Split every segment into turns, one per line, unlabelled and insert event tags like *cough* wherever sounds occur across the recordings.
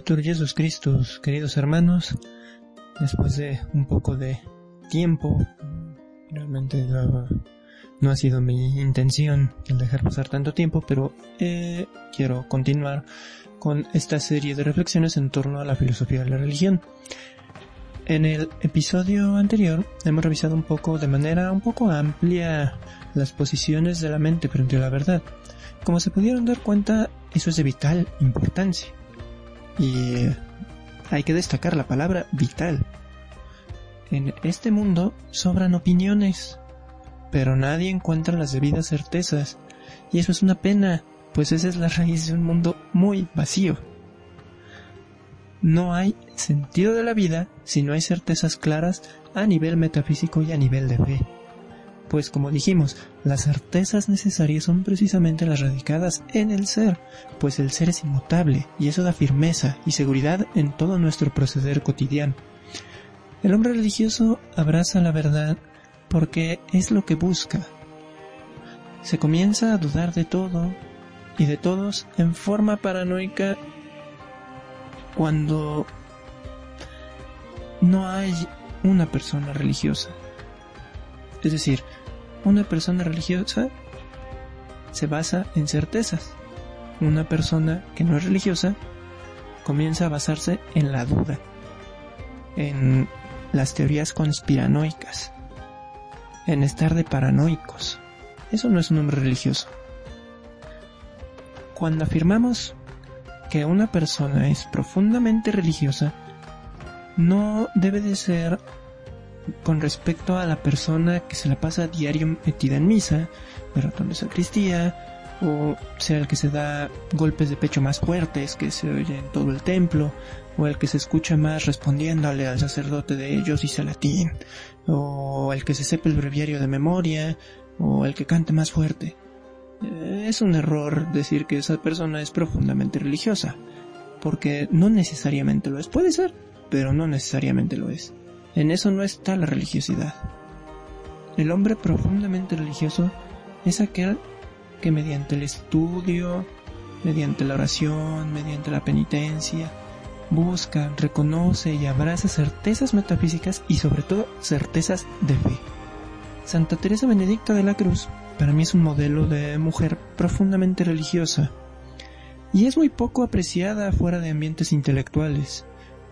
Laudetur Jesus Christus, queridos hermanos, después de un poco de tiempo, realmente no, no ha sido mi intención el dejar pasar tanto tiempo, pero eh, quiero continuar con esta serie de reflexiones en torno a la filosofía de la religión. En el episodio anterior hemos revisado un poco de manera un poco amplia las posiciones de la mente frente a la verdad. Como se pudieron dar cuenta, eso es de vital importancia. Y hay que destacar la palabra vital. En este mundo sobran opiniones, pero nadie encuentra las debidas certezas. Y eso es una pena, pues esa es la raíz de un mundo muy vacío. No hay sentido de la vida si no hay certezas claras a nivel metafísico y a nivel de fe pues como dijimos, las certezas necesarias son precisamente las radicadas en el ser, pues el ser es inmutable y eso da firmeza y seguridad en todo nuestro proceder cotidiano. El hombre religioso abraza la verdad porque es lo que busca. Se comienza a dudar de todo y de todos en forma paranoica cuando no hay una persona religiosa. Es decir, una persona religiosa se basa en certezas. Una persona que no es religiosa comienza a basarse en la duda, en las teorías conspiranoicas, en estar de paranoicos. Eso no es un hombre religioso. Cuando afirmamos que una persona es profundamente religiosa, no debe de ser con respecto a la persona que se la pasa diario metida en misa, de ratón de sacristía, o sea el que se da golpes de pecho más fuertes que se oye en todo el templo, o el que se escucha más respondiéndole al sacerdote de ellos dice latín, o el que se sepa el breviario de memoria, o el que cante más fuerte. Eh, es un error decir que esa persona es profundamente religiosa, porque no necesariamente lo es. Puede ser, pero no necesariamente lo es. En eso no está la religiosidad. El hombre profundamente religioso es aquel que mediante el estudio, mediante la oración, mediante la penitencia, busca, reconoce y abraza certezas metafísicas y sobre todo certezas de fe. Santa Teresa Benedicta de la Cruz para mí es un modelo de mujer profundamente religiosa y es muy poco apreciada fuera de ambientes intelectuales.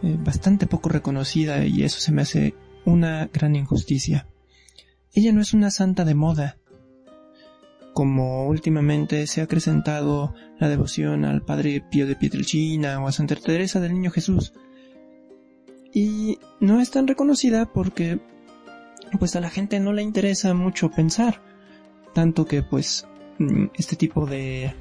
Eh, bastante poco reconocida y eso se me hace una gran injusticia. Ella no es una santa de moda, como últimamente se ha acrecentado la devoción al Padre Pío de Pietrelcina o a Santa Teresa del Niño Jesús. Y no es tan reconocida porque pues a la gente no le interesa mucho pensar, tanto que pues mm, este tipo de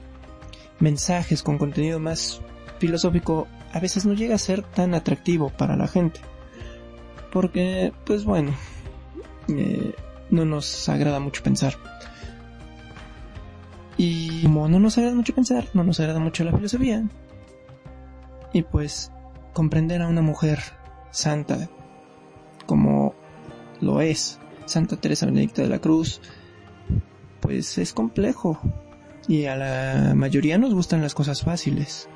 mensajes con contenido más filosófico a veces no llega a ser tan atractivo para la gente. Porque, pues bueno, eh, no nos agrada mucho pensar. Y como no nos agrada mucho pensar, no nos agrada mucho la filosofía. Y pues comprender a una mujer santa como lo es Santa Teresa Benedicta de la Cruz, pues es complejo. Y a la mayoría nos gustan las cosas fáciles.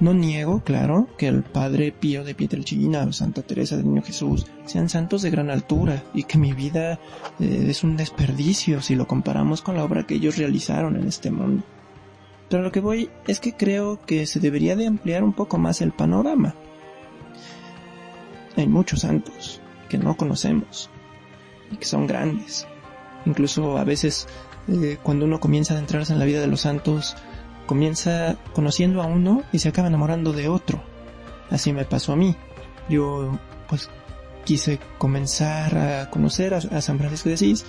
No niego, claro, que el Padre Pío de Pietrelcina o Santa Teresa del Niño Jesús sean santos de gran altura y que mi vida eh, es un desperdicio si lo comparamos con la obra que ellos realizaron en este mundo. Pero lo que voy es que creo que se debería de ampliar un poco más el panorama. Hay muchos santos que no conocemos y que son grandes. Incluso a veces eh, cuando uno comienza a adentrarse en la vida de los santos, comienza conociendo a uno y se acaba enamorando de otro. Así me pasó a mí. Yo pues quise comenzar a conocer a, San Francisco de Asís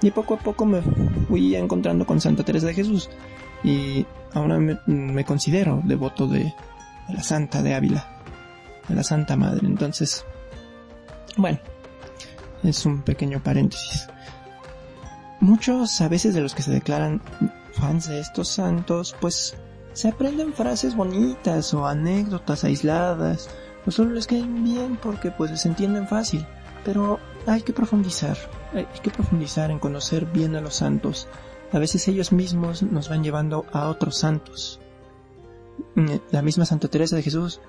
y poco a poco me fui encontrando con Santa Teresa de Jesús y ahora me, considero devoto de, la Santa de Ávila, de la Santa Madre. Entonces, bueno, es un pequeño paréntesis. Muchos a veces de los que se declaran fans de estos santos, pues se aprenden frases bonitas o anécdotas aisladas, o solo les caen bien porque pues se entienden fácil, pero hay que profundizar, hay que profundizar en conocer bien a los santos. A veces ellos mismos nos van llevando a otros santos. Mm, la misma Santa Teresa de Jesús,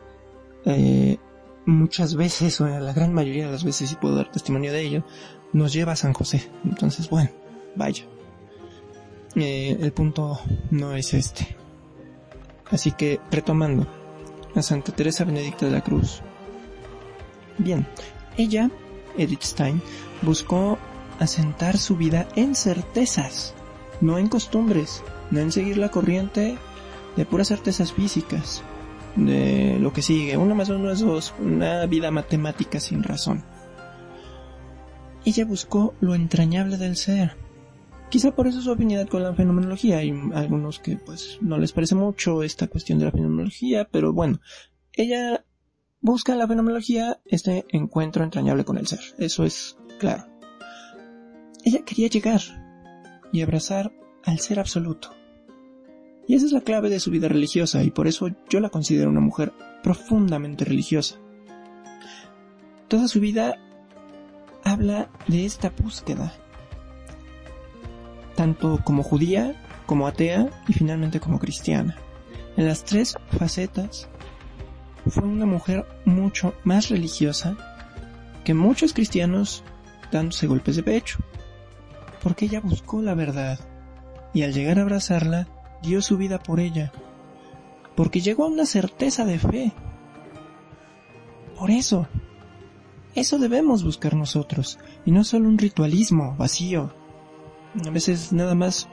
eh, muchas veces, o la gran mayoría de las veces, si puedo dar testimonio de ello, nos lleva a San José. Entonces, bueno, vaya. Eh, el punto no es este. Así que, retomando, a Santa Teresa Benedicta de la Cruz. Bien, ella, Edith Stein, buscó asentar su vida en certezas, no en costumbres, no en seguir la corriente de puras certezas físicas, de lo que sigue, uno más uno es dos, una vida matemática sin razón. Ella buscó lo entrañable del ser, Quizá por eso su afinidad con la fenomenología. Hay algunos que pues no les parece mucho esta cuestión de la fenomenología, pero bueno, ella busca en la fenomenología este encuentro entrañable con el ser. Eso es claro. Ella quería llegar y abrazar al ser absoluto. Y esa es la clave de su vida religiosa y por eso yo la considero una mujer profundamente religiosa. Toda su vida habla de esta búsqueda tanto como judía, como atea y finalmente como cristiana. En las tres facetas fue una mujer mucho más religiosa que muchos cristianos dándose golpes de pecho, porque ella buscó la verdad y al llegar a abrazarla dio su vida por ella, porque llegó a una certeza de fe. Por eso, eso debemos buscar nosotros, y no solo un ritualismo vacío, a veces nada más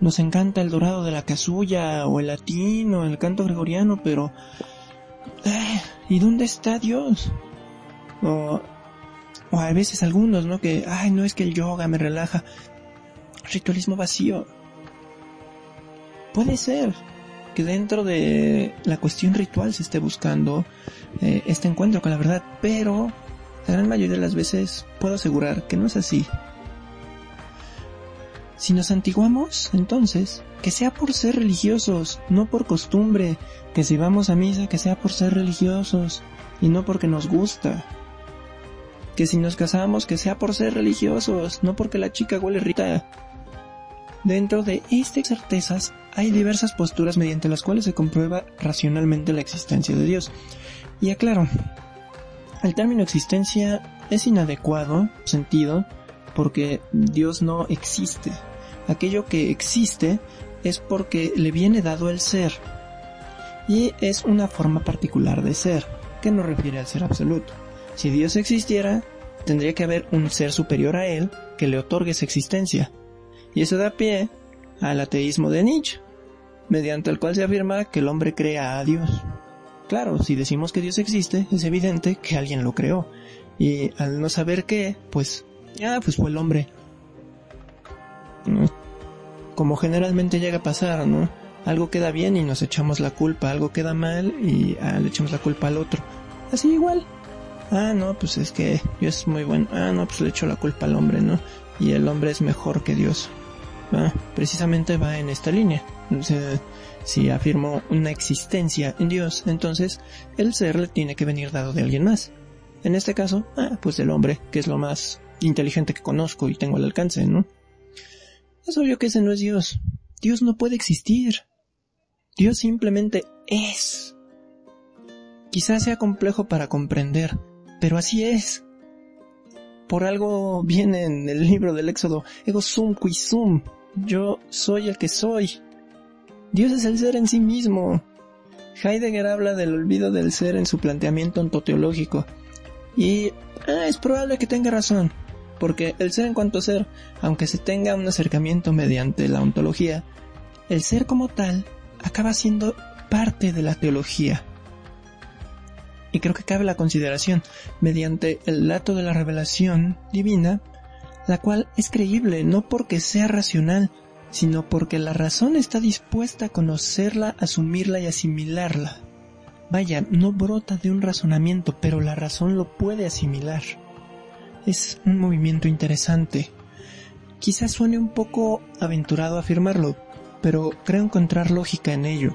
nos encanta el dorado de la casulla o el latín o el canto gregoriano, pero eh, ¿y dónde está Dios? O, o a veces algunos, ¿no? Que, ay, no es que el yoga me relaja. Ritualismo vacío. Puede ser que dentro de la cuestión ritual se esté buscando eh, este encuentro con la verdad, pero la gran mayoría de las veces puedo asegurar que no es así. Si nos antiguamos, entonces, que sea por ser religiosos, no por costumbre, que si vamos a misa, que sea por ser religiosos, y no porque nos gusta. Que si nos casamos, que sea por ser religiosos, no porque la chica huele rica. Dentro de estas certezas hay diversas posturas mediante las cuales se comprueba racionalmente la existencia de Dios. Y aclaro, el término existencia es inadecuado, sentido, porque Dios no existe aquello que existe es porque le viene dado el ser. Y es una forma particular de ser, que no refiere al ser absoluto. Si Dios existiera, tendría que haber un ser superior a él que le otorgue esa existencia. Y eso da pie al ateísmo de Nietzsche, mediante el cual se afirma que el hombre crea a Dios. Claro, si decimos que Dios existe, es evidente que alguien lo creó. Y al no saber qué, pues, ya, pues fue el hombre. Como generalmente llega a pasar, ¿no? Algo queda bien y nos echamos la culpa, algo queda mal y ah, le echamos la culpa al otro. Así igual. Ah, no, pues es que Dios es muy bueno. Ah, no, pues le echo la culpa al hombre, ¿no? Y el hombre es mejor que Dios. Ah, precisamente va en esta línea. si afirmo una existencia en Dios, entonces el ser le tiene que venir dado de alguien más. En este caso, ah, pues del hombre, que es lo más inteligente que conozco y tengo al alcance, ¿no? Es obvio que ese no es Dios. Dios no puede existir. Dios simplemente es. Quizás sea complejo para comprender, pero así es. Por algo viene en el libro del Éxodo, ego sum qui sum, yo soy el que soy. Dios es el ser en sí mismo. Heidegger habla del olvido del ser en su planteamiento ontoteológico. Y ah, es probable que tenga razón porque el ser en cuanto ser, aunque se tenga un acercamiento mediante la ontología, el ser como tal acaba siendo parte de la teología. Y creo que cabe la consideración, mediante el dato de la revelación divina, la cual es creíble no porque sea racional, sino porque la razón está dispuesta a conocerla, asumirla y asimilarla. Vaya, no brota de un razonamiento, pero la razón lo puede asimilar. Es un movimiento interesante. Quizás suene un poco aventurado afirmarlo, pero creo encontrar lógica en ello,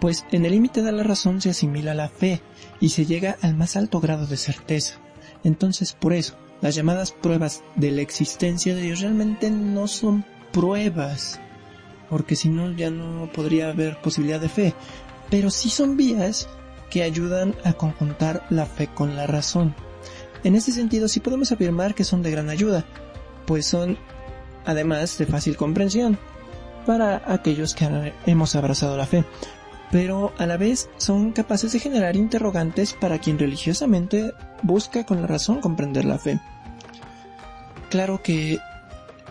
pues en el límite de la razón se asimila la fe y se llega al más alto grado de certeza. Entonces, por eso, las llamadas pruebas de la existencia de Dios realmente no son pruebas, porque si no ya no podría haber posibilidad de fe, pero sí son vías que ayudan a conjuntar la fe con la razón. En ese sentido sí podemos afirmar que son de gran ayuda, pues son además de fácil comprensión para aquellos que hemos abrazado la fe, pero a la vez son capaces de generar interrogantes para quien religiosamente busca con la razón comprender la fe. Claro que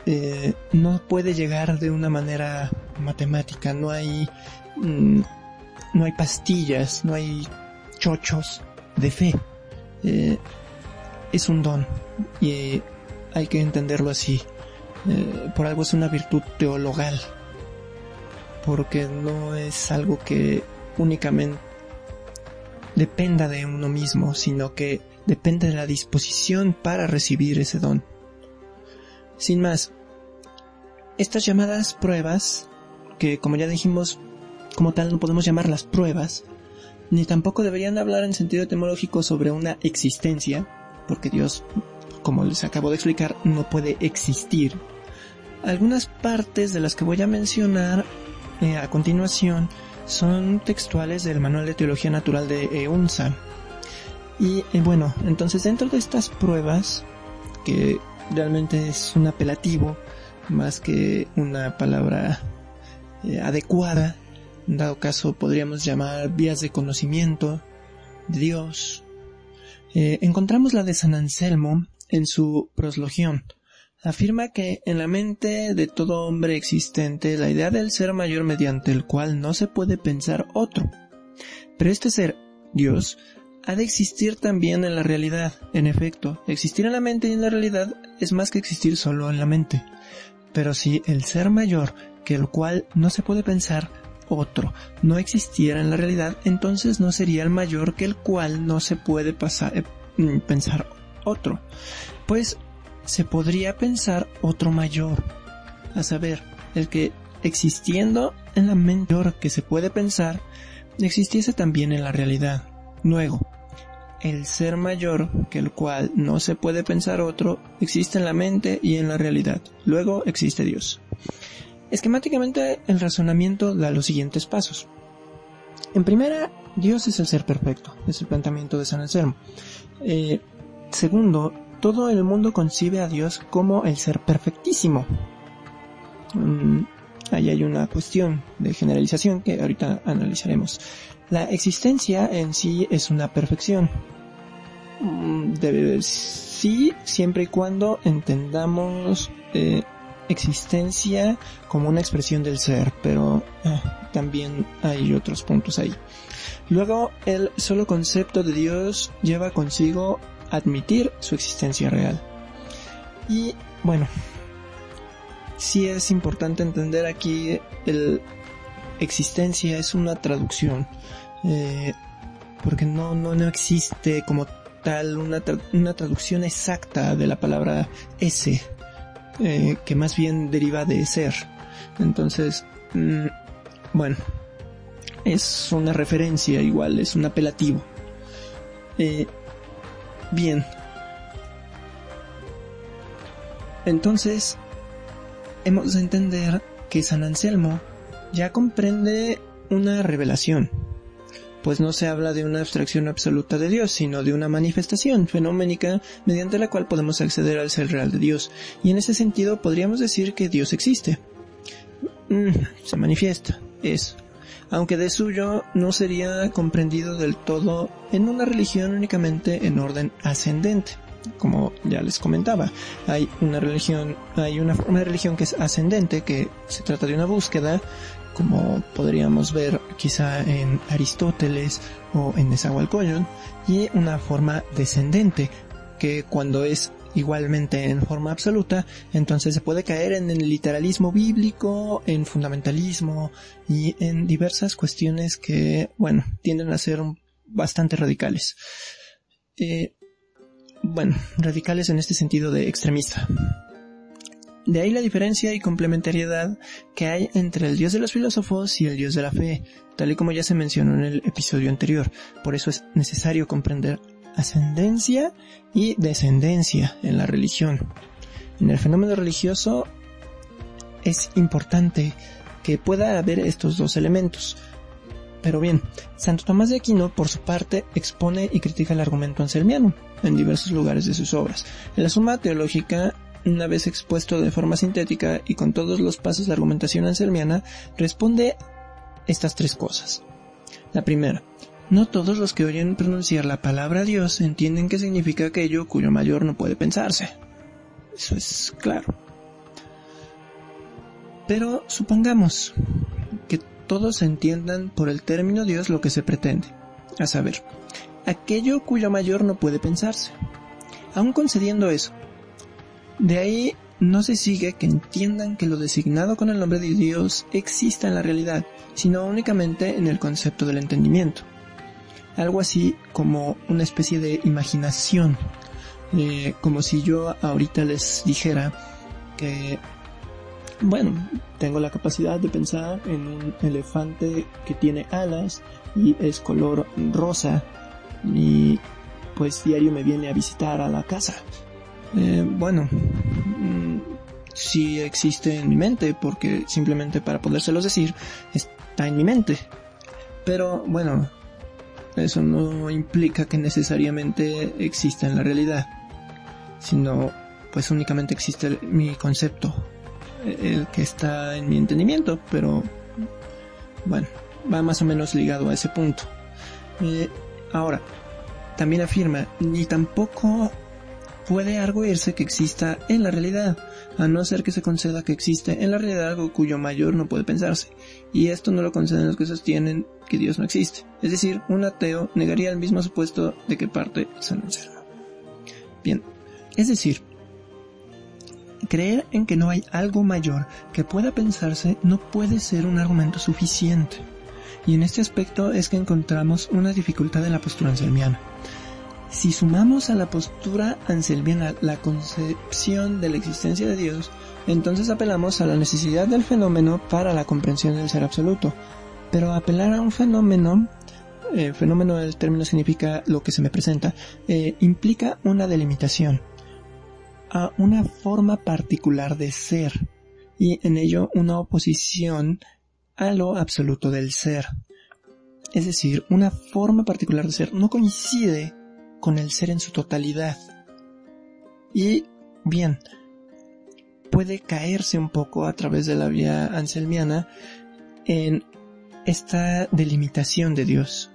eh, no puede llegar de una manera matemática, no hay, mm, no hay pastillas, no hay chochos de fe. Eh, es un don y hay que entenderlo así. Eh, por algo es una virtud teologal, porque no es algo que únicamente dependa de uno mismo, sino que depende de la disposición para recibir ese don. Sin más, estas llamadas pruebas, que como ya dijimos, como tal no podemos llamarlas pruebas, ni tampoco deberían hablar en sentido etimológico sobre una existencia, porque Dios, como les acabo de explicar, no puede existir. Algunas partes de las que voy a mencionar eh, a continuación son textuales del Manual de Teología Natural de EUNSA. Y eh, bueno, entonces dentro de estas pruebas, que realmente es un apelativo más que una palabra eh, adecuada. En dado caso podríamos llamar vías de conocimiento de Dios. Eh, encontramos la de San Anselmo en su proslogión. Afirma que en la mente de todo hombre existente la idea del ser mayor mediante el cual no se puede pensar otro. Pero este ser, Dios, ha de existir también en la realidad. En efecto, existir en la mente y en la realidad es más que existir solo en la mente. Pero si el ser mayor, que el cual no se puede pensar otro, no existiera en la realidad, entonces no sería el mayor que el cual no se puede eh, mm, pensar otro. Pues se podría pensar otro mayor. A saber, el que existiendo en la mente que se puede pensar, existiese también en la realidad. Luego, el ser mayor, que el cual no se puede pensar otro, existe en la mente y en la realidad. Luego existe Dios. Esquemáticamente, el razonamiento da los siguientes pasos. En primera, Dios es el ser perfecto, es el planteamiento de San Anselmo. Eh, segundo, todo el mundo concibe a Dios como el ser perfectísimo. Mm, ahí hay una cuestión de generalización que ahorita analizaremos. La existencia en sí es una perfección. Mm, debe, sí, siempre y cuando entendamos eh, existencia como una expresión del ser, pero eh, también hay otros puntos ahí. Luego, el solo concepto de Dios lleva consigo admitir su existencia real. Y bueno, sí es importante entender aquí el existencia es una traducción, eh, porque no, no, no existe como tal una, una traducción exacta de la palabra ese, eh, que más bien deriva de ser. Entonces, mm, bueno, es una referencia igual, es un apelativo. Eh, bien. Entonces, hemos de entender que San Anselmo ya comprende una revelación, pues no se habla de una abstracción absoluta de Dios, sino de una manifestación fenoménica mediante la cual podemos acceder al ser real de Dios, y en ese sentido podríamos decir que Dios existe. Mm, se manifiesta, es, aunque de suyo no sería comprendido del todo en una religión únicamente en orden ascendente. como ya les comentaba. Hay una religión, hay una forma de religión que es ascendente, que se trata de una búsqueda, como podríamos ver quizá en Aristóteles o en Nezahualcóyotl, y una forma descendente, que cuando es igualmente en forma absoluta, entonces se puede caer en el literalismo bíblico, en fundamentalismo y en diversas cuestiones que, bueno, tienden a ser bastante radicales. Eh, bueno, radicales en este sentido de extremista. De ahí la diferencia y complementariedad que hay entre el dios de los filósofos y el dios de la fe, tal y como ya se mencionó en el episodio anterior. Por eso es necesario comprender ascendencia y descendencia en la religión. En el fenómeno religioso es importante que pueda haber estos dos elementos. Pero bien, Santo Tomás de Aquino, por su parte, expone y critica el argumento anselmiano en diversos lugares de sus obras. En la Suma Teológica, una vez expuesto de forma sintética y con todos los pasos de argumentación anselmiana, responde estas tres cosas. La primera, no todos los que oyen pronunciar la palabra Dios entienden que significa aquello cuyo mayor no puede pensarse. Eso es claro. Pero supongamos que todos entiendan por el término Dios lo que se pretende, a saber, aquello cuyo mayor no puede pensarse. Aun concediendo eso, de ahí no se sigue que entiendan que lo designado con el nombre de Dios exista en la realidad, sino únicamente en el concepto del entendimiento algo así como una especie de imaginación, eh, como si yo ahorita les dijera que, bueno, tengo la capacidad de pensar en un elefante que tiene alas y es color rosa y pues diario me viene a visitar a la casa. Eh, bueno, mm, sí existe en mi mente porque simplemente para podérselos decir está en mi mente. Pero bueno, eso no implica que necesariamente exista en la realidad, sino pues únicamente existe mi concepto, el que está en mi entendimiento, pero bueno, va más o menos ligado a ese punto. Eh, ahora, también afirma, ni tampoco puede arguirse que exista en la realidad, a no ser que se conceda que existe en la realidad algo cuyo mayor no puede pensarse, y esto no lo conceden los que sostienen que Dios no existe. Es decir, un ateo negaría el mismo supuesto de que parte San Anselmo. Bien, es decir, creer en que no hay algo mayor que pueda pensarse no puede ser un argumento suficiente. Y en este aspecto es que encontramos una dificultad en la postura anselmiana. Si sumamos a la postura anselmiana la concepción de la existencia de Dios, entonces apelamos a la necesidad del fenómeno para la comprensión del ser absoluto. Pero apelar a un fenómeno, eh, fenómeno del término significa lo que se me presenta, eh, implica una delimitación a una forma particular de ser y en ello una oposición a lo absoluto del ser. Es decir, una forma particular de ser no coincide con el ser en su totalidad. Y bien, puede caerse un poco a través de la vía anselmiana en esta delimitación de Dios.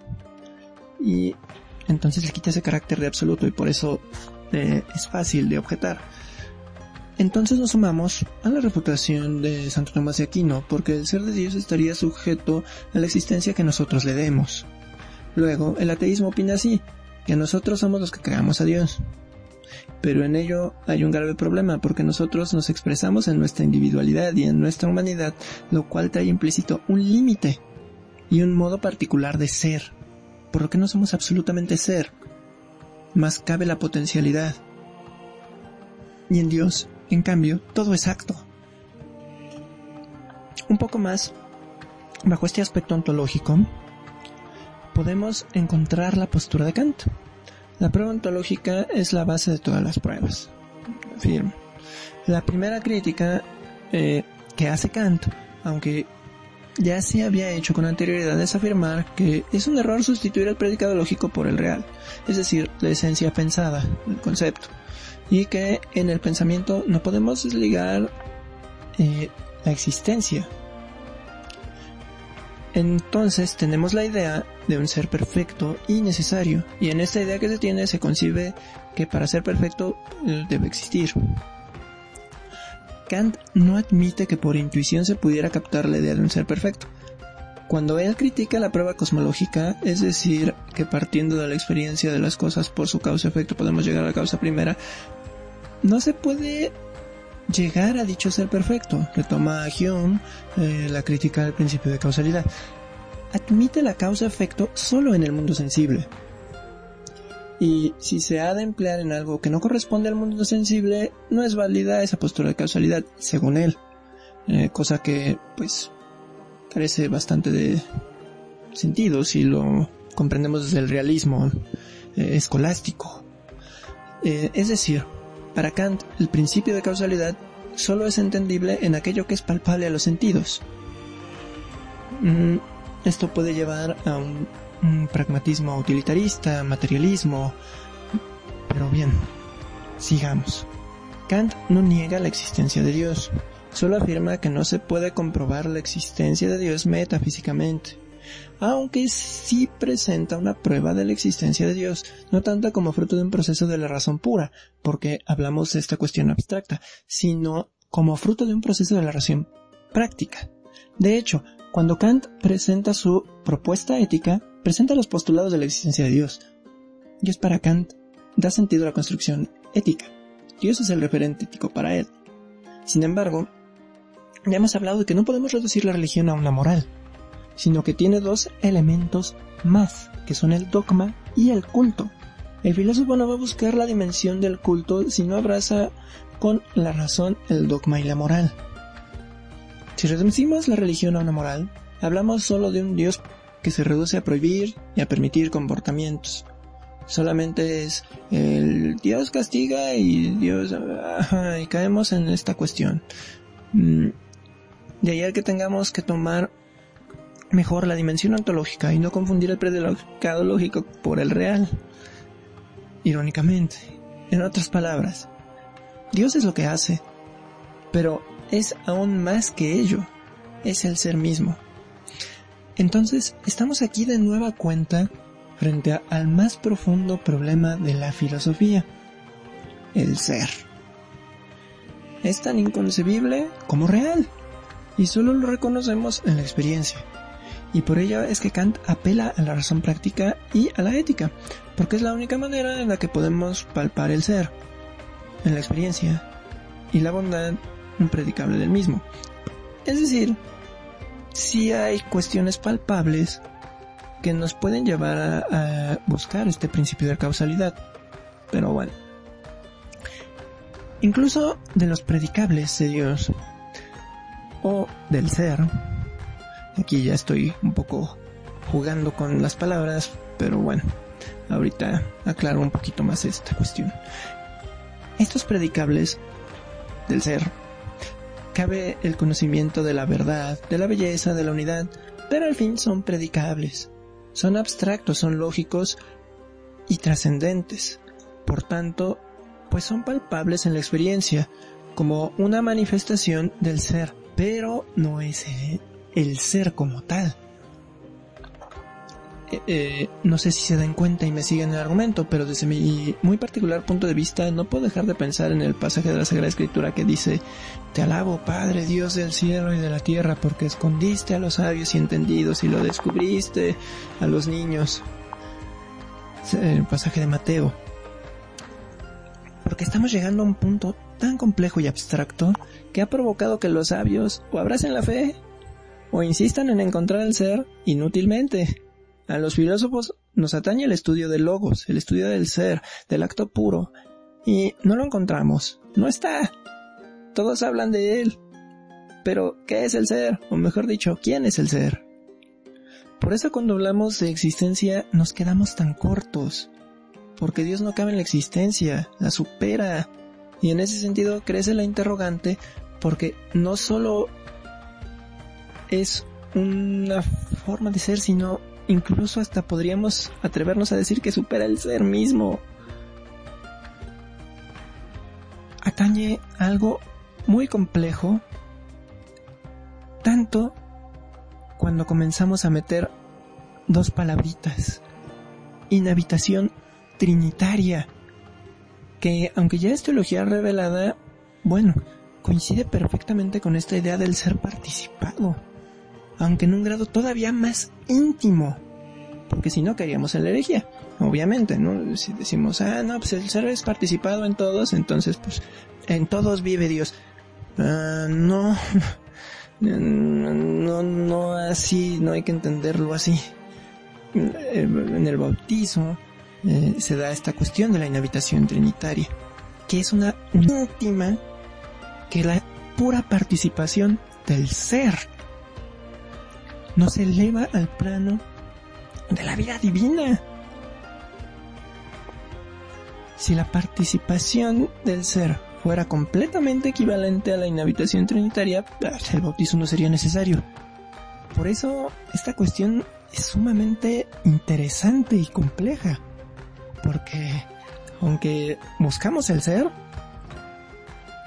Y entonces le quita ese carácter de absoluto y por eso eh, es fácil de objetar. Entonces nos sumamos a la reputación de Santo Tomás de Aquino, porque el ser de Dios estaría sujeto a la existencia que nosotros le demos. Luego, el ateísmo opina así, que nosotros somos los que creamos a Dios. Pero en ello hay un grave problema porque nosotros nos expresamos en nuestra individualidad y en nuestra humanidad, lo cual trae implícito un límite y un modo particular de ser, por lo que no somos absolutamente ser, más cabe la potencialidad. Y en Dios, en cambio, todo es acto. Un poco más, bajo este aspecto ontológico, podemos encontrar la postura de Kant. La prueba ontológica es la base de todas las pruebas. La primera crítica eh, que hace Kant, aunque ya se había hecho con anterioridad, es afirmar que es un error sustituir el predicado lógico por el real, es decir, la esencia pensada, el concepto, y que en el pensamiento no podemos desligar eh, la existencia. Entonces tenemos la idea de un ser perfecto y necesario, y en esta idea que se tiene se concibe que para ser perfecto eh, debe existir. Kant no admite que por intuición se pudiera captar la idea de un ser perfecto. Cuando él critica la prueba cosmológica, es decir, que partiendo de la experiencia de las cosas por su causa-efecto podemos llegar a la causa primera, no se puede llegar a dicho ser perfecto. Retoma a Hume eh, la crítica del principio de causalidad. Admite la causa-efecto solo en el mundo sensible. Y si se ha de emplear en algo que no corresponde al mundo sensible, no es válida esa postura de causalidad, según él. Eh, cosa que, pues, carece bastante de sentido si lo comprendemos desde el realismo eh, escolástico. Eh, es decir, para Kant, el principio de causalidad solo es entendible en aquello que es palpable a los sentidos. Mm, esto puede llevar a un pragmatismo utilitarista, materialismo. Pero bien, sigamos. Kant no niega la existencia de Dios, solo afirma que no se puede comprobar la existencia de Dios metafísicamente, aunque sí presenta una prueba de la existencia de Dios, no tanto como fruto de un proceso de la razón pura, porque hablamos de esta cuestión abstracta, sino como fruto de un proceso de la razón práctica. De hecho, cuando Kant presenta su propuesta ética, presenta los postulados de la existencia de Dios. Dios para Kant da sentido a la construcción ética. Dios es el referente ético para él. Sin embargo, ya hemos hablado de que no podemos reducir la religión a una moral, sino que tiene dos elementos más, que son el dogma y el culto. El filósofo no va a buscar la dimensión del culto si no abraza con la razón el dogma y la moral. Si reducimos la religión a una moral, hablamos solo de un Dios que se reduce a prohibir y a permitir comportamientos. Solamente es el Dios castiga y Dios... y caemos en esta cuestión. Mm, de ahí que tengamos que tomar mejor la dimensión ontológica y no confundir el predicado lógico por el real. Irónicamente, en otras palabras, Dios es lo que hace, pero es aún más que ello, es el ser mismo. Entonces, estamos aquí de nueva cuenta frente al más profundo problema de la filosofía, el ser. Es tan inconcebible como real, y solo lo reconocemos en la experiencia. Y por ello es que Kant apela a la razón práctica y a la ética, porque es la única manera en la que podemos palpar el ser, en la experiencia, y la bondad predicable del mismo. Es decir, si hay cuestiones palpables que nos pueden llevar a, buscar este principio de causalidad. Pero bueno. Incluso de los predicables de Dios o del ser. Aquí ya estoy un poco jugando con las palabras, pero bueno, ahorita aclaro un poquito más esta cuestión. Estos predicables del ser cabe el conocimiento de la verdad, de la belleza, de la unidad, pero al fin son predicables. Son abstractos, son lógicos y trascendentes. Por tanto, pues son palpables en la experiencia, como una manifestación del ser, pero no es el ser como tal. Eh, no sé si se dan cuenta y me siguen el argumento, pero desde mi muy particular punto de vista no puedo dejar de pensar en el pasaje de la Sagrada Escritura que dice, Te alabo Padre Dios del cielo y de la tierra porque escondiste a los sabios y entendidos y lo descubriste a los niños. El pasaje de Mateo. Porque estamos llegando a un punto tan complejo y abstracto que ha provocado que los sabios o abracen la fe o insistan en encontrar el ser inútilmente a los filósofos nos atañe el estudio del logos, el estudio del ser, del acto puro, y no lo encontramos. No está. Todos hablan de él. Pero, ¿qué es el ser? O mejor dicho, ¿quién es el ser? Por eso cuando hablamos de existencia nos quedamos tan cortos. Porque Dios no cabe en la existencia, la supera. Y en ese sentido crece la interrogante porque no solo es una forma de ser, sino incluso hasta podríamos atrevernos a decir que supera el ser mismo. Atañe algo muy complejo, tanto cuando comenzamos a meter dos palabritas. Inhabitación trinitaria. Que aunque ya es teología revelada, bueno, coincide perfectamente con esta idea del ser participado. Aunque en un grado todavía más íntimo. Porque si no caeríamos en la herejía. Obviamente, ¿no? Si decimos, ah, no, pues el ser es participado en todos, entonces pues en todos vive Dios. Ah, no, *laughs* no, no así, no hay que entenderlo así. En el bautismo eh, se da esta cuestión de la inhabitación trinitaria, que es una última que la pura participación del ser nos eleva al plano de la vida divina. Si la participación del ser fuera completamente equivalente a la inhabitación trinitaria, el bautismo no sería necesario. Por eso esta cuestión es sumamente interesante y compleja, porque aunque buscamos el ser,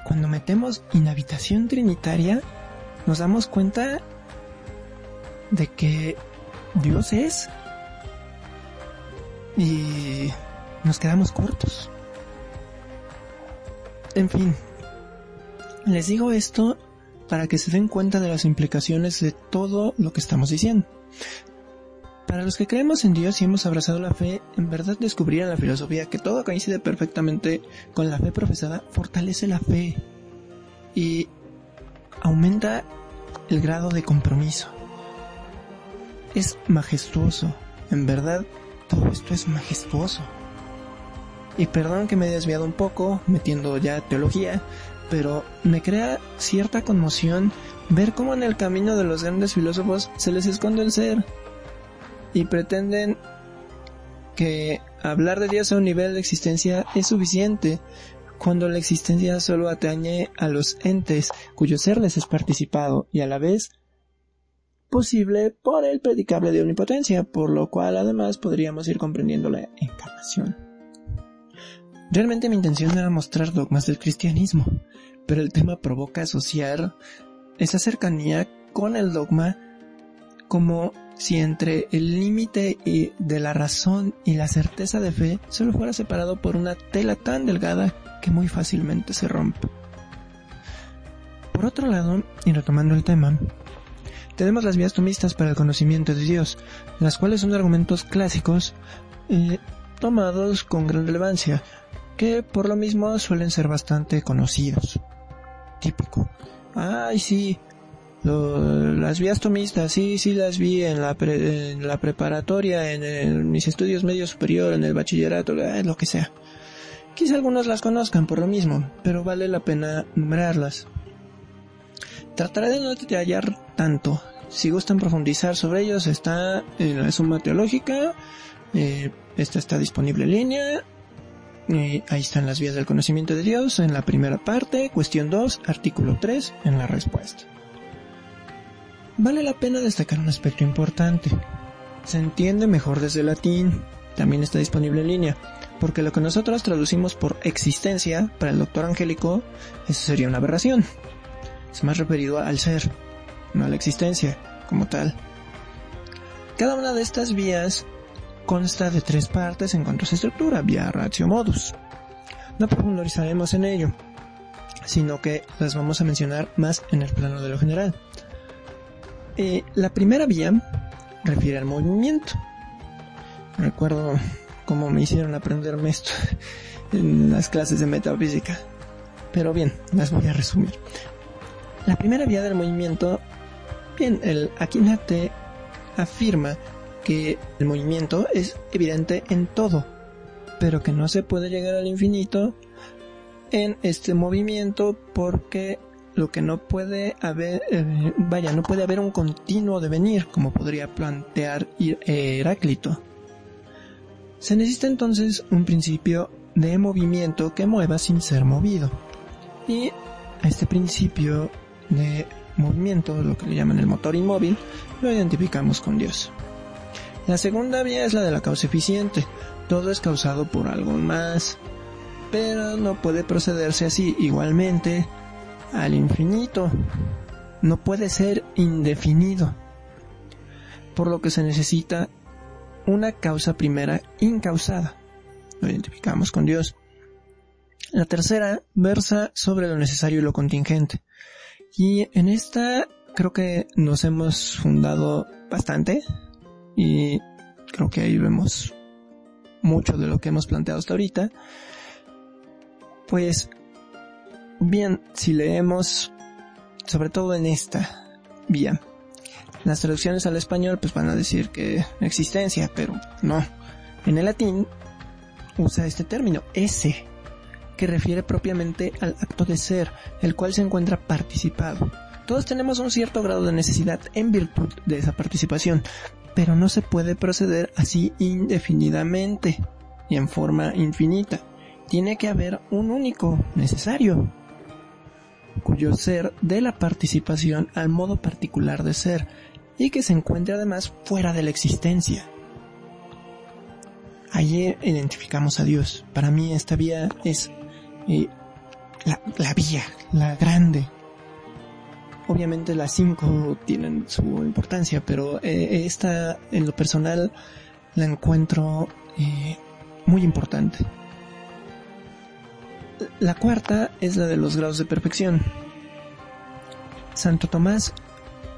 cuando metemos inhabitación trinitaria, nos damos cuenta de que Dios es y nos quedamos cortos. En fin, les digo esto para que se den cuenta de las implicaciones de todo lo que estamos diciendo. Para los que creemos en Dios y hemos abrazado la fe, en verdad descubrir la filosofía que todo coincide perfectamente con la fe profesada, fortalece la fe y aumenta el grado de compromiso. Es majestuoso, en verdad todo esto es majestuoso. Y perdón que me he desviado un poco, metiendo ya teología, pero me crea cierta conmoción ver cómo en el camino de los grandes filósofos se les esconde el ser y pretenden que hablar de Dios a un nivel de existencia es suficiente cuando la existencia solo atañe a los entes cuyo ser les es participado y a la vez posible por el predicable de omnipotencia, por lo cual además podríamos ir comprendiendo la encarnación. Realmente mi intención era mostrar dogmas del cristianismo, pero el tema provoca asociar esa cercanía con el dogma como si entre el límite de la razón y la certeza de fe solo fuera separado por una tela tan delgada que muy fácilmente se rompe. Por otro lado, y retomando el tema, tenemos las vías tomistas para el conocimiento de Dios, las cuales son argumentos clásicos eh, tomados con gran relevancia, que por lo mismo suelen ser bastante conocidos. Típico. Ay, sí, las vías tomistas, sí, sí las vi en la, en la preparatoria, en, mis estudios medio superior, en el bachillerato, eh, lo que sea. Quizá algunos las conozcan por lo mismo, pero vale la pena numerarlas. Trataré de no detallar tanto. Si gustan profundizar sobre ellos, está en la suma teológica. Eh, esta está disponible en línea ahí están las vías del conocimiento de Dios en la primera parte, cuestión 2, artículo 3, en la respuesta. Vale la pena destacar un aspecto importante. Se entiende mejor desde el latín, también está disponible en línea, porque lo que nosotros traducimos por existencia para el doctor angélico, eso sería una aberración. Es más referido al ser, no a la existencia como tal. Cada una de estas vías consta de tres partes en cuanto a su estructura, vía ratio modus. No profundizaremos en ello, sino que las vamos a mencionar más en el plano de lo general. Eh, la primera vía refiere al movimiento. Recuerdo cómo me hicieron aprenderme esto *laughs* en las clases de metafísica. Pero bien, las voy a resumir. La primera vía del movimiento, bien, el Akinate afirma que el movimiento es evidente en todo, pero que no se puede llegar al infinito en este movimiento porque lo que no puede haber, eh, vaya, no puede haber un continuo devenir como podría plantear Heráclito. Se necesita entonces un principio de movimiento que mueva sin ser movido. Y este principio de movimiento, lo que le llaman el motor inmóvil, lo identificamos con Dios. La segunda vía es la de la causa eficiente. Todo es causado por algo más. Pero no puede procederse así igualmente al infinito. No puede ser indefinido. Por lo que se necesita una causa primera incausada. Lo identificamos con Dios. La tercera versa sobre lo necesario y lo contingente. Y en esta creo que nos hemos fundado bastante y creo que ahí vemos mucho de lo que hemos planteado hasta ahorita. Pues bien, si leemos sobre todo en esta vía, las traducciones al español pues van a decir que existencia, pero no. En el latín usa este término, ese, que refiere propiamente al acto de ser, el cual se encuentra participado. Todos tenemos un cierto grado de necesidad en virtud de esa participación, pero no se puede proceder así indefinidamente y en forma infinita. Tiene que haber un único necesario, cuyo ser de la participación al modo particular de ser, y que se encuentre además fuera de la existencia. Allí identificamos a Dios. Para mí esta vía es eh, la, vía, la grande. Obviamente las cinco tienen su importancia, pero eh, esta en lo personal la encuentro eh, muy importante. La cuarta es la de los grados de perfección. Santo Tomás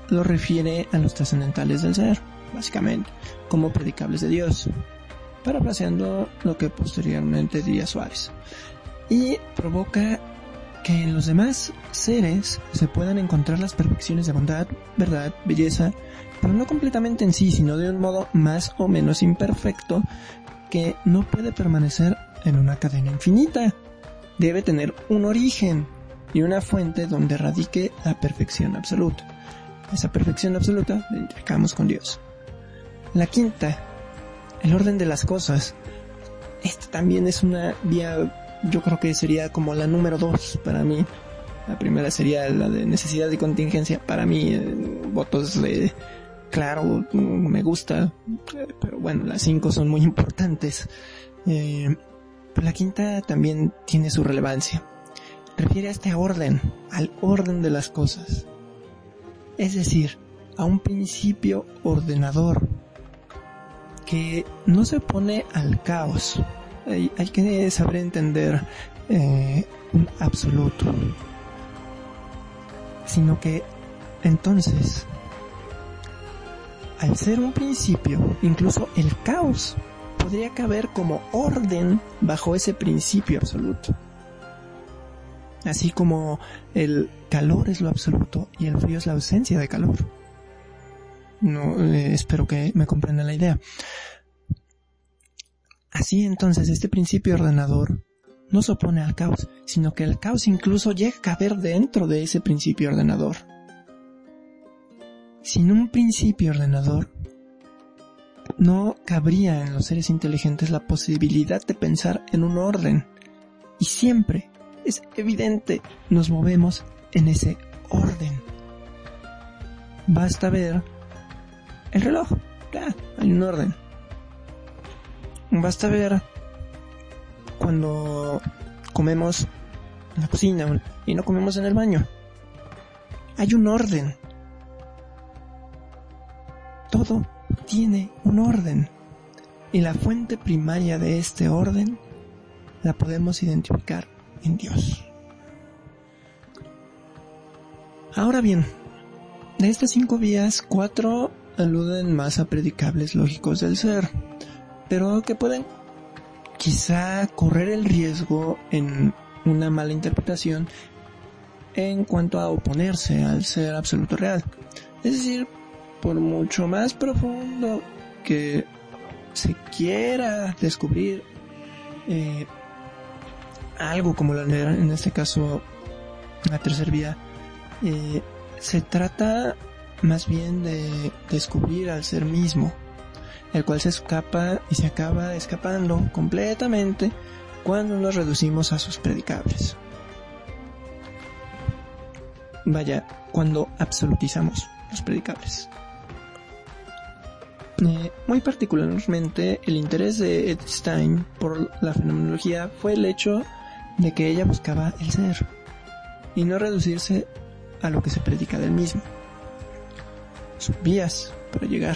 lo refiere a los trascendentales del ser, básicamente, como predicables de Dios, parafraseando lo que posteriormente diría Suárez. Y provoca que en los demás seres se puedan encontrar las perfecciones de bondad, verdad, belleza, pero no completamente en sí, sino de un modo más o menos imperfecto que no puede permanecer en una cadena infinita. Debe tener un origen y una fuente donde radique la perfección absoluta esa perfección absoluta, la identificamos con Dios. La quinta, el orden de las cosas. Esta también es una vía, yo creo que sería como la número dos para mí. La primera sería la de necesidad y contingencia. Para mí, eh, votos de, claro, me gusta, pero bueno, las cinco son muy *laughs* importantes. Eh, pero la quinta también tiene su relevancia. Refiere a este orden, al orden de las cosas es decir, a un principio ordenador que no se opone al caos. Hay, que saber entender eh, un absoluto, sino que entonces, al ser un principio, incluso el caos podría caber como orden bajo ese principio absoluto. Así como el calor es lo absoluto y el frío es la ausencia de calor. No, eh, espero que me comprendan la idea. Así entonces este principio ordenador no se opone al caos, sino que el caos incluso llega a caber dentro de ese principio ordenador. Sin un principio ordenador, no cabría en los seres inteligentes la posibilidad de pensar en un orden. Y siempre, es evidente, nos movemos en ese orden. Basta ver el reloj, ya, hay un orden. Basta ver cuando comemos en la cocina y no comemos en el baño. Hay un orden. Todo tiene un orden. Y la fuente primaria de este orden la podemos identificar en Dios. Ahora bien, de estas cinco vías, cuatro aluden más a predicables lógicos del ser, pero que pueden quizá correr el riesgo en una mala interpretación en cuanto a oponerse al ser absoluto real. Es decir, por mucho más profundo que se quiera descubrir eh, algo como la en este caso la tercera vía, eh, se trata más bien de descubrir al ser mismo, el cual se escapa y se acaba escapando completamente cuando nos reducimos a sus predicables. Vaya, cuando absolutizamos los predicables. Eh, muy particularmente, el interés de Ed Stein por la fenomenología fue el hecho de que ella buscaba el ser y no reducirse a lo que se predica del mismo. Sus vías para llegar.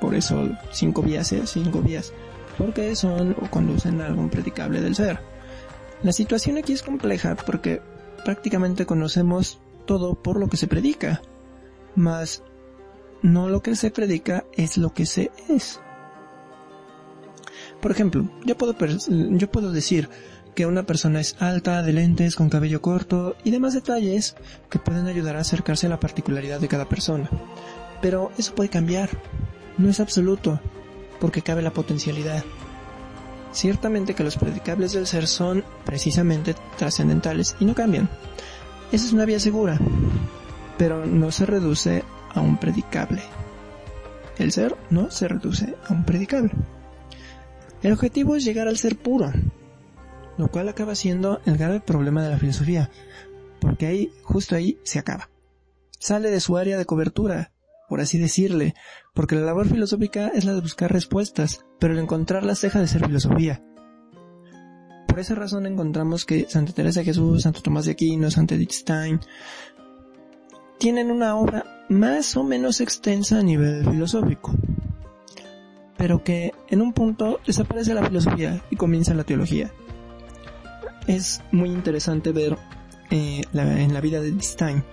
Por eso cinco vías es cinco vías, porque son o conducen a algún predicable del ser. La situación aquí es compleja porque prácticamente conocemos todo por lo que se predica, mas no lo que se predica es lo que se es. Por ejemplo, yo puedo, yo puedo decir que una persona es alta, de lentes, con cabello corto y demás detalles que pueden ayudar a acercarse a la particularidad de cada persona. Pero eso puede cambiar. No es absoluto, porque cabe la potencialidad. Ciertamente que los predicables del ser son precisamente trascendentales y no cambian. Esa es una vía segura, pero no se reduce a un predicable. El ser no se reduce a un predicable. El objetivo es llegar al ser puro, lo cual acaba siendo el grave problema de la filosofía, porque ahí, justo ahí, se acaba. Sale de su área de cobertura, por así decirle, porque la labor filosófica es la de buscar respuestas, pero el encontrarlas deja de ser filosofía. Por esa razón encontramos que Santa Teresa de Jesús, Santo Tomás de Aquino, Santa Edith Stein, tienen una obra más o menos extensa a nivel filosófico, pero que en un punto desaparece la filosofía y comienza la teología. Es muy interesante ver eh, en la vida de Stein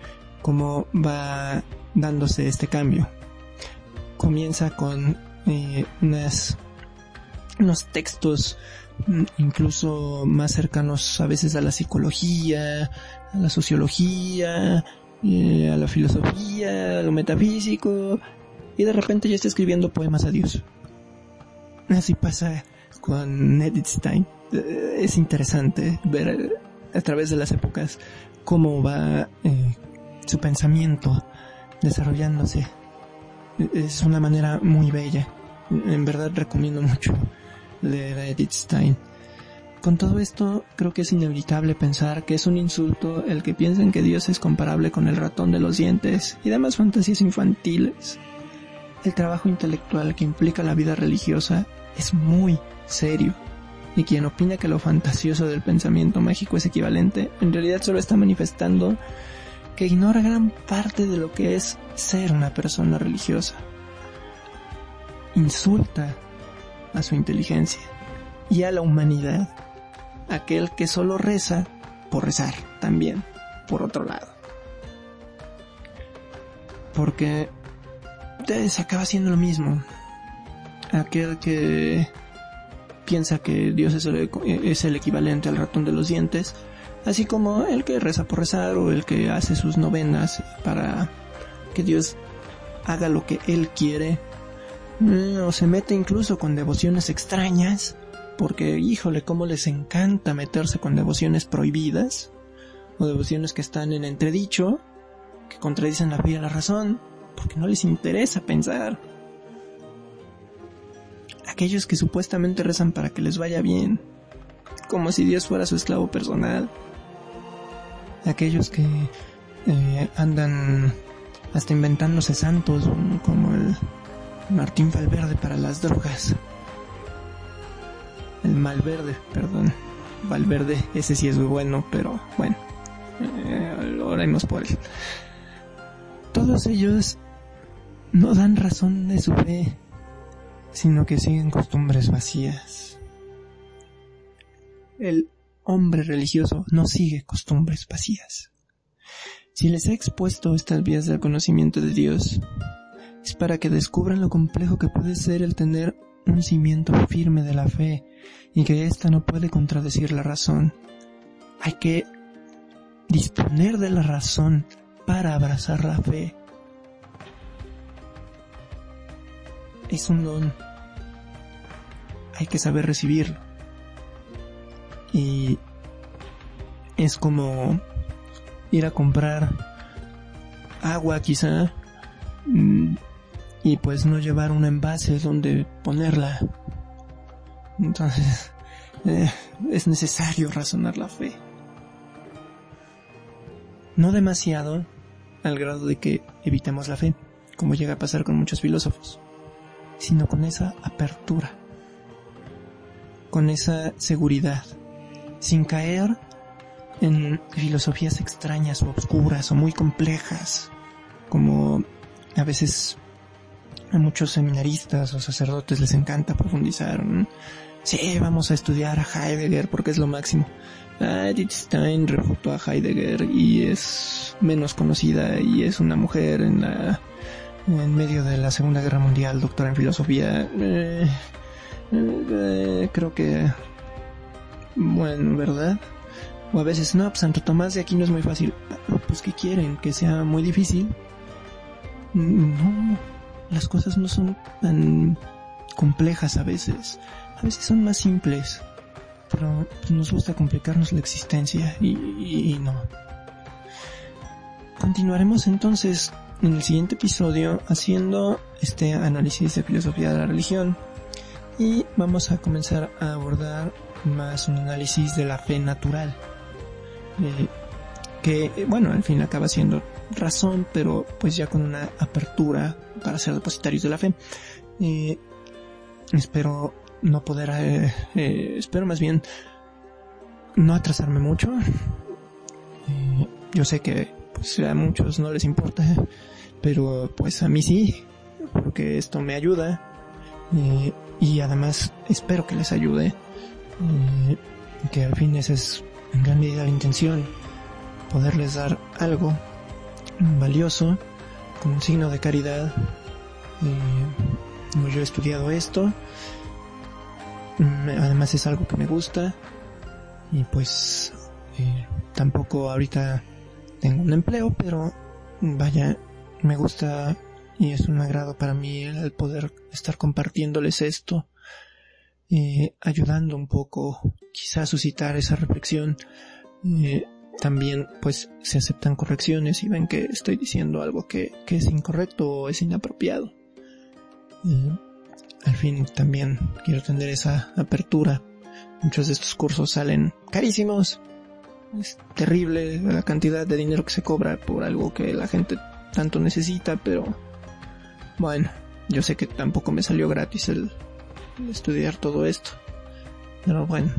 cómo va dándose este cambio. Comienza con eh, unos textos mm, incluso más cercanos a veces a la psicología, a la sociología, eh, a la filosofía, a lo metafísico, y de repente ya está escribiendo poemas a Dios. Así pasa con Edith Stein. Eh, es interesante ver a través de las épocas cómo va eh, su pensamiento desarrollándose. Es una manera muy bella. En verdad recomiendo mucho leer a Edith Stein. Con todo esto, creo que es inevitable pensar que es un insulto el que piensen que Dios es comparable con el ratón de los dientes y demás fantasías infantiles. El trabajo intelectual que implica la vida religiosa es muy serio. Y quien opina que lo fantasioso del pensamiento mágico es equivalente, en realidad solo está manifestando que ignora gran parte de lo que es ser una persona religiosa. Insulta a su inteligencia y a la humanidad aquel que solo reza por rezar también, por otro lado. Porque se acaba siendo lo mismo. Aquel que piensa que Dios es el, es el equivalente al ratón de los dientes, así como el que reza por rezar o el que hace sus novenas para que Dios haga lo que Él quiere, mm, o se mete incluso con devociones extrañas, porque híjole, cómo les encanta meterse con devociones prohibidas, o devociones que están en entredicho, que contradicen la fe y la razón, porque no les interesa pensar. Aquellos que supuestamente rezan para que les vaya bien, como si Dios fuera su esclavo personal. Aquellos que eh, andan hasta inventándose santos, como el Martín Valverde para las drogas el Malverde, perdón. Valverde, ese sí es muy bueno, pero bueno, eh, oremos por él. Todos ellos no dan razón de su fe, sino que siguen costumbres vacías. El hombre religioso no sigue costumbres vacías. Si les he expuesto estas vías del conocimiento de Dios, es para que descubran lo complejo que puede ser el tener un cimiento firme de la fe y que ésta no puede contradecir la razón. Hay que disponer de la razón para abrazar la fe. Es un don. Hay que saber recibirlo. Y es como ir a comprar agua quizá mm, y pues no llevar un envase donde ponerla. Entonces, *laughs* eh, es necesario razonar la fe. No demasiado al grado de que evitemos la fe, como llega a pasar con muchos filósofos, sino con esa apertura, con esa seguridad, sin caer en filosofías extrañas o oscuras o muy complejas, como a veces a muchos seminaristas o sacerdotes les encanta profundizar. Sí, vamos a estudiar a Heidegger porque es lo máximo. Edith Stein refutó a Heidegger y es menos conocida y es una mujer en la en medio de la Segunda Guerra Mundial, doctora en filosofía. Eh, eh, creo que bueno, ¿verdad? O a veces no, pues Santo Tomás de aquí no es muy fácil. Pues que quieren que sea muy difícil. No, las cosas no son tan complejas a veces. A veces son más simples pero nos gusta complicarnos la existencia y, no. Continuaremos entonces en el siguiente episodio haciendo este análisis de filosofía de la religión y vamos a comenzar a abordar más un análisis de la fe natural eh, que bueno al fin acaba siendo razón pero pues ya con una apertura para ser depositarios de la fe eh, espero no poder, eh, eh, espero más bien no atrasarme mucho. Eh, yo sé que pues, a muchos no les importa, pero pues a mí sí, porque esto me ayuda y además espero que les ayude, que al fin esa es en gran medida la intención, poderles dar algo valioso como un signo de caridad. yo he estudiado esto Mm, además es algo que me gusta y pues eh, tampoco ahorita tengo un empleo, pero vaya, me gusta y es un agrado para mí el poder estar compartiéndoles esto, eh, ayudando un poco, quizás suscitar esa reflexión. Eh, también pues se aceptan correcciones y ven que estoy diciendo algo que, que es incorrecto o es inapropiado al fin también quiero tener esa apertura. Muchos de estos cursos salen carísimos. Es terrible la cantidad de dinero que se cobra por algo que la gente tanto necesita, pero bueno, yo sé que tampoco me salió gratis el, estudiar todo esto. Pero bueno.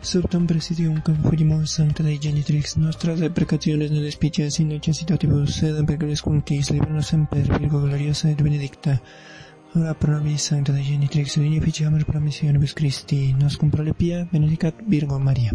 Subtum presidium confirmo sancta de genitrix nostra deprecaciones no despichas in necessitativus sed peculiaris quintis libranos semper virgo gloriosa et benedicta Ora pro nobis sancta de genitrix et inificiamus promissionibus Christi, nos cum prolepia benedicat Virgo Maria.